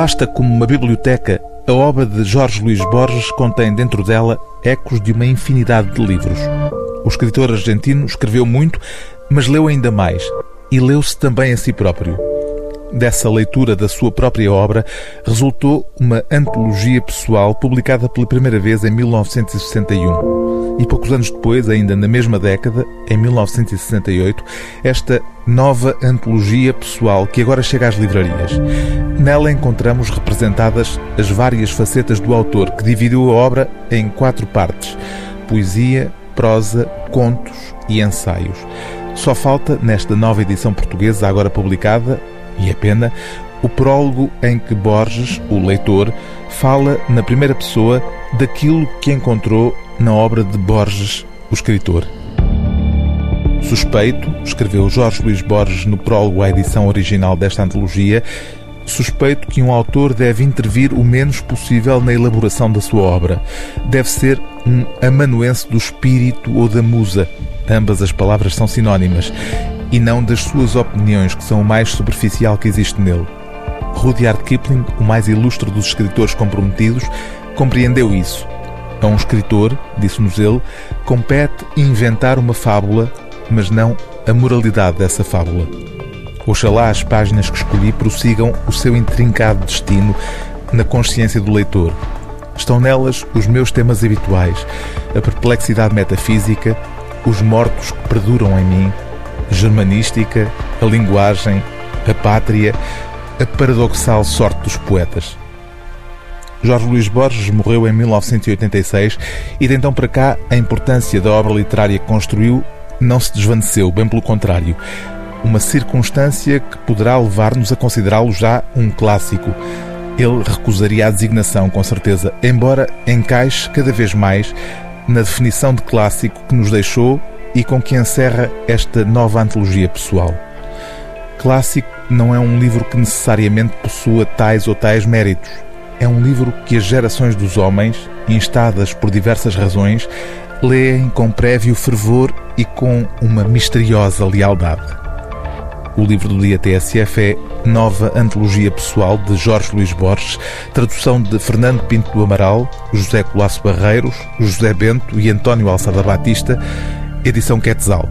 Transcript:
Vasta como uma biblioteca, a obra de Jorge Luís Borges contém dentro dela ecos de uma infinidade de livros. O escritor argentino escreveu muito, mas leu ainda mais e leu-se também a si próprio. Dessa leitura da sua própria obra resultou uma antologia pessoal publicada pela primeira vez em 1961. E poucos anos depois, ainda na mesma década, em 1968, esta nova antologia pessoal que agora chega às livrarias. Nela encontramos representadas as várias facetas do autor, que dividiu a obra em quatro partes: poesia, prosa, contos e ensaios. Só falta, nesta nova edição portuguesa, agora publicada, e é pena, o prólogo em que Borges, o leitor, fala na primeira pessoa daquilo que encontrou na obra de Borges, o escritor. Suspeito, escreveu Jorge Luís Borges no prólogo à edição original desta antologia, suspeito que um autor deve intervir o menos possível na elaboração da sua obra. Deve ser um amanuense do espírito ou da musa. Ambas as palavras são sinónimas e não das suas opiniões, que são o mais superficial que existe nele. Rudyard Kipling, o mais ilustre dos escritores comprometidos, compreendeu isso. A um escritor, disse-nos ele, compete inventar uma fábula, mas não a moralidade dessa fábula. Oxalá as páginas que escolhi prossigam o seu intrincado destino na consciência do leitor. Estão nelas os meus temas habituais, a perplexidade metafísica, os mortos que perduram em mim, germanística, a linguagem, a pátria, a paradoxal sorte dos poetas. Jorge Luís Borges morreu em 1986 e de então para cá a importância da obra literária que construiu não se desvaneceu, bem pelo contrário. Uma circunstância que poderá levar-nos a considerá-lo já um clássico. Ele recusaria a designação, com certeza, embora encaixe cada vez mais na definição de clássico que nos deixou e com que encerra esta nova antologia pessoal. Clássico não é um livro que necessariamente possua tais ou tais méritos. É um livro que as gerações dos homens, instadas por diversas razões, leem com prévio fervor e com uma misteriosa lealdade. O livro do dia TSF é Nova Antologia Pessoal de Jorge Luís Borges, tradução de Fernando Pinto do Amaral, José Colasso Barreiros, José Bento e António Alçada Batista, edição Quetzal.